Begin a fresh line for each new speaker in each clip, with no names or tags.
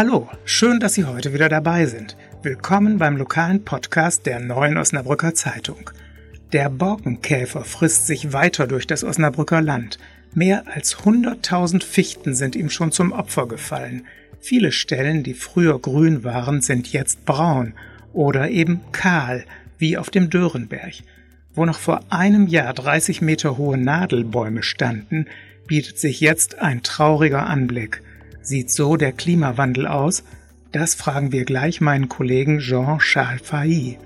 Hallo, schön, dass Sie heute wieder dabei sind. Willkommen beim lokalen Podcast der Neuen Osnabrücker Zeitung. Der Borkenkäfer frisst sich weiter durch das Osnabrücker Land. Mehr als 100.000 Fichten sind ihm schon zum Opfer gefallen. Viele Stellen, die früher grün waren, sind jetzt braun oder eben kahl, wie auf dem Dörenberg. Wo noch vor einem Jahr 30 Meter hohe Nadelbäume standen, bietet sich jetzt ein trauriger Anblick. Sieht so der Klimawandel aus? Das fragen wir gleich meinen Kollegen Jean-Charles Failly.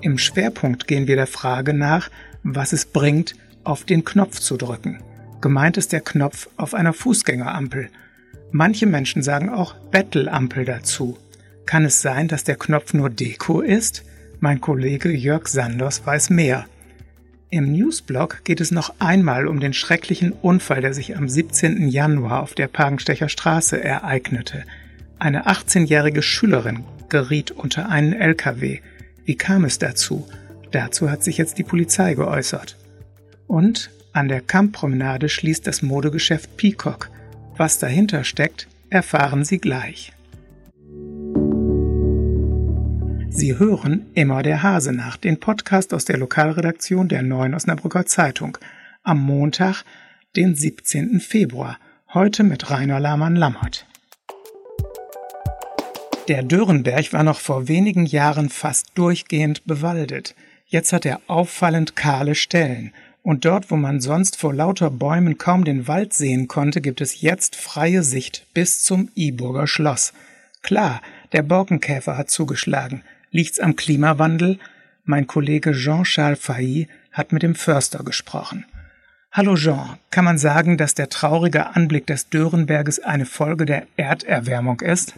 Im Schwerpunkt gehen wir der Frage nach, was es bringt, auf den Knopf zu drücken. Gemeint ist der Knopf auf einer Fußgängerampel. Manche Menschen sagen auch Bettelampel dazu. Kann es sein, dass der Knopf nur Deko ist? Mein Kollege Jörg Sanders weiß mehr. Im Newsblog geht es noch einmal um den schrecklichen Unfall, der sich am 17. Januar auf der Pagenstecher Straße ereignete. Eine 18-jährige Schülerin geriet unter einen LKW. Wie kam es dazu? Dazu hat sich jetzt die Polizei geäußert. Und an der Kamppromenade schließt das Modegeschäft Peacock. Was dahinter steckt, erfahren Sie gleich. Sie hören immer der Hase nach, den Podcast aus der Lokalredaktion der Neuen Osnabrücker Zeitung. Am Montag, den 17. Februar. Heute mit Rainer Lahmann-Lammert. Der Dörenberg war noch vor wenigen Jahren fast durchgehend bewaldet. Jetzt hat er auffallend kahle Stellen. Und dort, wo man sonst vor lauter Bäumen kaum den Wald sehen konnte, gibt es jetzt freie Sicht bis zum Iburger Schloss. Klar, der Borkenkäfer hat zugeschlagen. Liegt's am Klimawandel? Mein Kollege Jean-Charles Failly hat mit dem Förster gesprochen. Hallo Jean, kann man sagen, dass der traurige Anblick des Dörenberges eine Folge der Erderwärmung ist?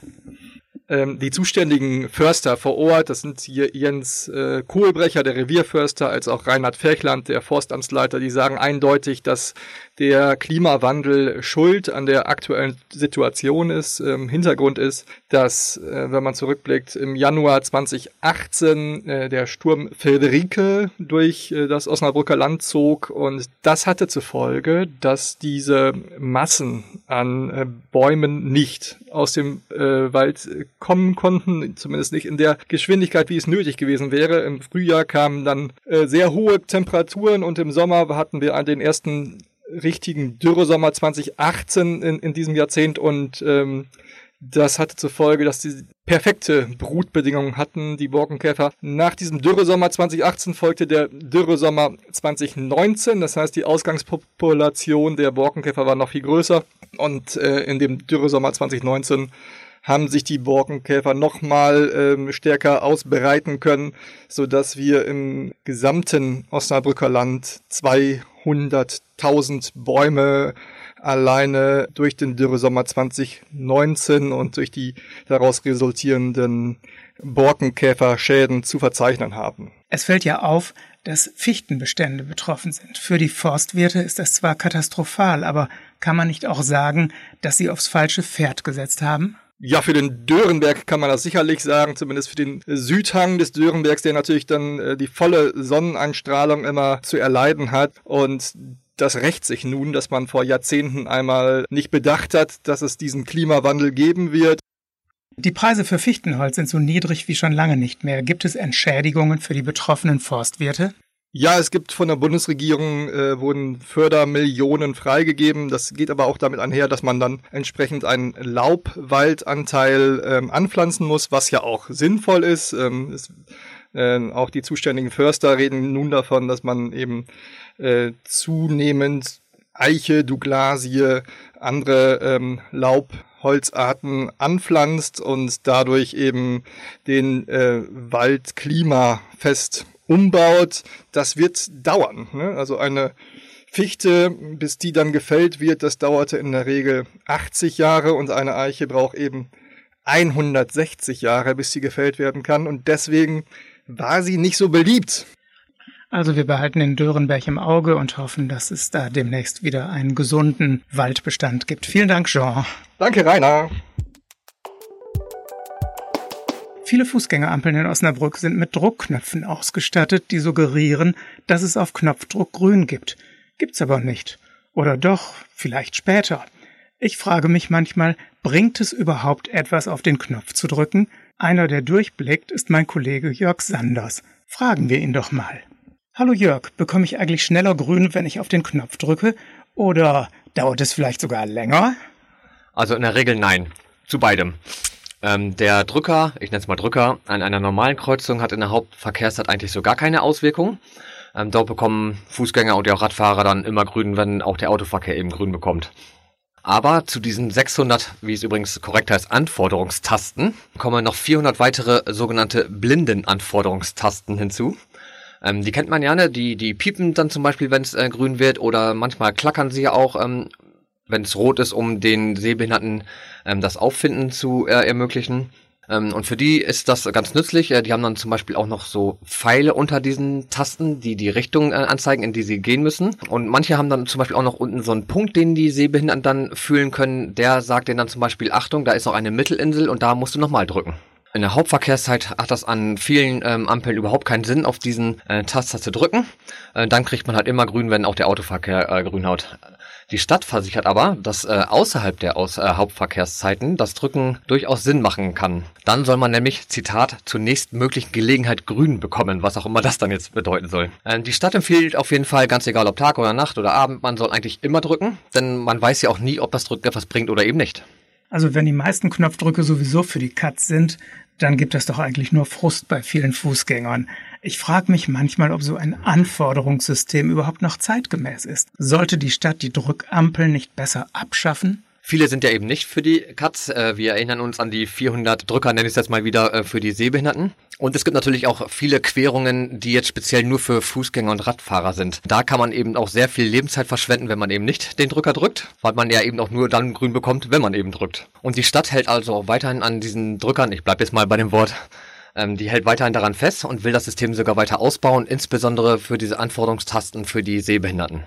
ähm, die zuständigen Förster vor Ort, das sind hier Jens äh, Kohlbrecher, der Revierförster, als auch Reinhard Ferchland, der Forstamtsleiter, die sagen eindeutig, dass der Klimawandel schuld an der aktuellen Situation ist. Ähm, Hintergrund ist, dass, äh, wenn man zurückblickt, im Januar 2018 äh, der Sturm Friederike durch äh, das Osnabrücker Land zog und das hatte zur Folge, dass diese Massen an äh, Bäumen nicht aus dem äh, Wald kommen konnten, zumindest nicht in der Geschwindigkeit, wie es nötig gewesen wäre. Im Frühjahr kamen dann äh, sehr hohe Temperaturen und im Sommer hatten wir den ersten richtigen Dürresommer 2018 in, in diesem Jahrzehnt und ähm, das hatte zur Folge, dass sie perfekte Brutbedingungen hatten, die Borkenkäfer. Nach diesem Dürresommer 2018 folgte der Dürresommer 2019. Das heißt, die Ausgangspopulation der Borkenkäfer war noch viel größer. Und äh, in dem Dürresommer 2019 haben sich die Borkenkäfer nochmal ähm, stärker ausbreiten können, so dass wir im gesamten Osnabrücker Land 200.000 Bäume alleine durch den Dürresommer 2019 und durch die daraus resultierenden Borkenkäferschäden zu verzeichnen haben.
Es fällt ja auf, dass Fichtenbestände betroffen sind. Für die Forstwirte ist das zwar katastrophal, aber kann man nicht auch sagen, dass sie aufs falsche Pferd gesetzt haben?
Ja, für den Dörenberg kann man das sicherlich sagen, zumindest für den Südhang des Dörenbergs, der natürlich dann äh, die volle Sonneneinstrahlung immer zu erleiden hat. Und das rächt sich nun, dass man vor Jahrzehnten einmal nicht bedacht hat, dass es diesen Klimawandel geben wird.
Die Preise für Fichtenholz sind so niedrig wie schon lange nicht mehr. Gibt es Entschädigungen für die betroffenen Forstwirte?
Ja, es gibt von der Bundesregierung äh, wurden Fördermillionen freigegeben. Das geht aber auch damit einher, dass man dann entsprechend einen Laubwaldanteil ähm, anpflanzen muss, was ja auch sinnvoll ist. Ähm, es, äh, auch die zuständigen Förster reden nun davon, dass man eben äh, zunehmend Eiche, Douglasie, andere ähm, Laubholzarten anpflanzt und dadurch eben den äh, Wald klimafest umbaut, das wird dauern. Ne? Also eine Fichte, bis die dann gefällt wird, das dauerte in der Regel 80 Jahre und eine Eiche braucht eben 160 Jahre, bis sie gefällt werden kann. Und deswegen war sie nicht so beliebt.
Also wir behalten den Dörenberg im Auge und hoffen, dass es da demnächst wieder einen gesunden Waldbestand gibt. Vielen Dank, Jean.
Danke, Rainer.
Viele Fußgängerampeln in Osnabrück sind mit Druckknöpfen ausgestattet, die suggerieren, dass es auf Knopfdruck grün gibt. Gibt's aber nicht. Oder doch, vielleicht später. Ich frage mich manchmal, bringt es überhaupt etwas auf den Knopf zu drücken? Einer, der durchblickt, ist mein Kollege Jörg Sanders. Fragen wir ihn doch mal. Hallo Jörg, bekomme ich eigentlich schneller grün, wenn ich auf den Knopf drücke? Oder dauert es vielleicht sogar länger?
Also in der Regel nein. Zu beidem. Ähm, der Drücker, ich nenne es mal Drücker, an einer normalen Kreuzung hat in der Hauptverkehrszeit eigentlich so gar keine Auswirkung. Ähm, dort bekommen Fußgänger und auch Radfahrer dann immer grün, wenn auch der Autoverkehr eben grün bekommt. Aber zu diesen 600, wie es übrigens korrekt heißt, Anforderungstasten, kommen noch 400 weitere sogenannte Blindenanforderungstasten hinzu. Ähm, die kennt man ja, ne? Die, die piepen dann zum Beispiel, wenn es äh, grün wird, oder manchmal klackern sie ja auch, ähm, wenn es rot ist, um den Sehbehinderten ähm, das Auffinden zu äh, ermöglichen. Ähm, und für die ist das ganz nützlich. Äh, die haben dann zum Beispiel auch noch so Pfeile unter diesen Tasten, die die Richtung äh, anzeigen, in die sie gehen müssen. Und manche haben dann zum Beispiel auch noch unten so einen Punkt, den die Sehbehinderten dann fühlen können. Der sagt denen dann zum Beispiel, Achtung, da ist noch eine Mittelinsel und da musst du nochmal drücken. In der Hauptverkehrszeit hat das an vielen ähm, Ampeln überhaupt keinen Sinn, auf diesen äh, Taster zu drücken. Äh, dann kriegt man halt immer grün, wenn auch der Autoverkehr äh, grün haut. Die Stadt versichert aber, dass äh, außerhalb der Aus äh, Hauptverkehrszeiten das Drücken durchaus Sinn machen kann. Dann soll man nämlich, Zitat, zur nächstmöglichen Gelegenheit grün bekommen, was auch immer das dann jetzt bedeuten soll. Äh, die Stadt empfiehlt auf jeden Fall, ganz egal ob Tag oder Nacht oder Abend, man soll eigentlich immer drücken, denn man weiß ja auch nie, ob das Drücken etwas bringt oder eben nicht.
Also wenn die meisten Knopfdrücke sowieso für die Katz sind, dann gibt es doch eigentlich nur Frust bei vielen Fußgängern. Ich frage mich manchmal, ob so ein Anforderungssystem überhaupt noch zeitgemäß ist. Sollte die Stadt die Drückampeln nicht besser abschaffen?
Viele sind ja eben nicht für die Cuts. Äh, wir erinnern uns an die 400 Drücker, nenne ich es jetzt mal wieder, äh, für die Sehbehinderten. Und es gibt natürlich auch viele Querungen, die jetzt speziell nur für Fußgänger und Radfahrer sind. Da kann man eben auch sehr viel Lebenszeit verschwenden, wenn man eben nicht den Drücker drückt, weil man ja eben auch nur dann grün bekommt, wenn man eben drückt. Und die Stadt hält also auch weiterhin an diesen Drückern, ich bleibe jetzt mal bei dem Wort, ähm, die hält weiterhin daran fest und will das System sogar weiter ausbauen, insbesondere für diese Anforderungstasten für die Sehbehinderten.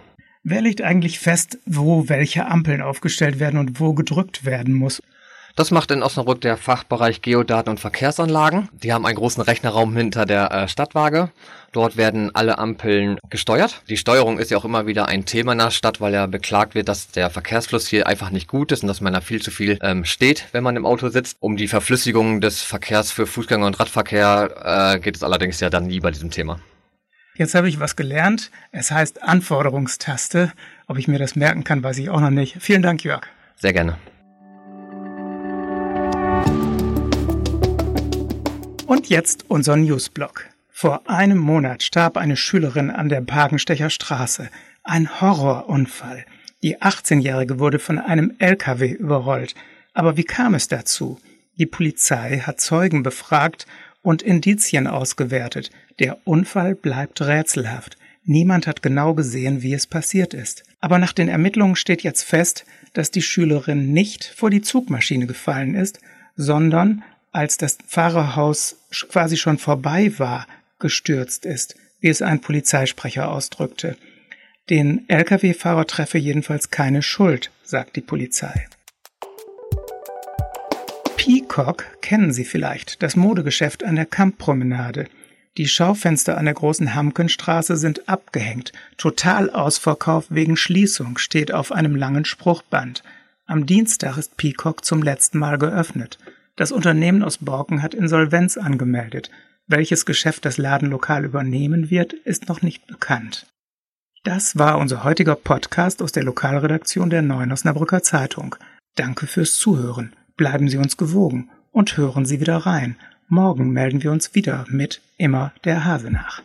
Wer legt eigentlich fest, wo welche Ampeln aufgestellt werden und wo gedrückt werden muss?
Das macht in Osnabrück der Fachbereich Geodaten und Verkehrsanlagen. Die haben einen großen Rechnerraum hinter der äh, Stadtwaage. Dort werden alle Ampeln gesteuert. Die Steuerung ist ja auch immer wieder ein Thema in der Stadt, weil ja beklagt wird, dass der Verkehrsfluss hier einfach nicht gut ist und dass man da viel zu viel ähm, steht, wenn man im Auto sitzt. Um die Verflüssigung des Verkehrs für Fußgänger und Radverkehr äh, geht es allerdings ja dann nie bei diesem Thema.
Jetzt habe ich was gelernt. Es heißt Anforderungstaste. Ob ich mir das merken kann, weiß ich auch noch nicht. Vielen Dank, Jörg.
Sehr gerne.
Und jetzt unser Newsblock. Vor einem Monat starb eine Schülerin an der Pagenstecher Straße. Ein Horrorunfall. Die 18-Jährige wurde von einem LKW überrollt. Aber wie kam es dazu? Die Polizei hat Zeugen befragt und Indizien ausgewertet. Der Unfall bleibt rätselhaft. Niemand hat genau gesehen, wie es passiert ist. Aber nach den Ermittlungen steht jetzt fest, dass die Schülerin nicht vor die Zugmaschine gefallen ist, sondern als das Fahrerhaus quasi schon vorbei war, gestürzt ist, wie es ein Polizeisprecher ausdrückte. Den Lkw-Fahrer treffe jedenfalls keine Schuld, sagt die Polizei. Peacock kennen Sie vielleicht, das Modegeschäft an der Kamppromenade. Die Schaufenster an der großen Hamkenstraße sind abgehängt. Total Ausverkauf wegen Schließung steht auf einem langen Spruchband. Am Dienstag ist Peacock zum letzten Mal geöffnet. Das Unternehmen aus Borken hat Insolvenz angemeldet. Welches Geschäft das Ladenlokal übernehmen wird, ist noch nicht bekannt. Das war unser heutiger Podcast aus der Lokalredaktion der Neuen Osnabrücker Zeitung. Danke fürs Zuhören. Bleiben Sie uns gewogen und hören Sie wieder rein. Morgen melden wir uns wieder mit immer der Hase nach.